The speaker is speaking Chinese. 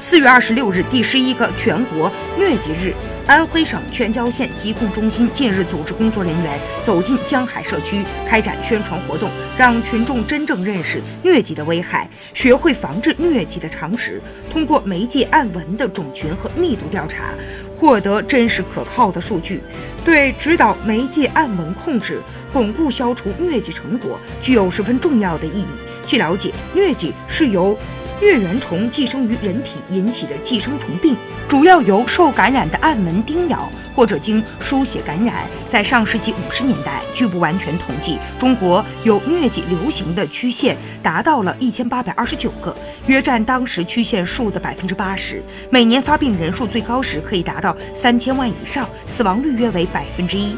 四月二十六日，第十一个全国疟疾日。安徽省全椒县疾控中心近日组织工作人员走进江海社区，开展宣传活动，让群众真正认识疟疾的危害，学会防治疟疾的常识。通过媒介按闻的种群和密度调查，获得真实可靠的数据，对指导媒介按闻控制、巩固消除疟疾成果具有十分重要的意义。据了解，疟疾是由疟原虫寄生于人体引起的寄生虫病，主要由受感染的暗蚊叮咬或者经输血感染。在上世纪五十年代，据不完全统计，中国有疟疾流行的区县达到了一千八百二十九个，约占当时区县数的百分之八十。每年发病人数最高时可以达到三千万以上，死亡率约为百分之一。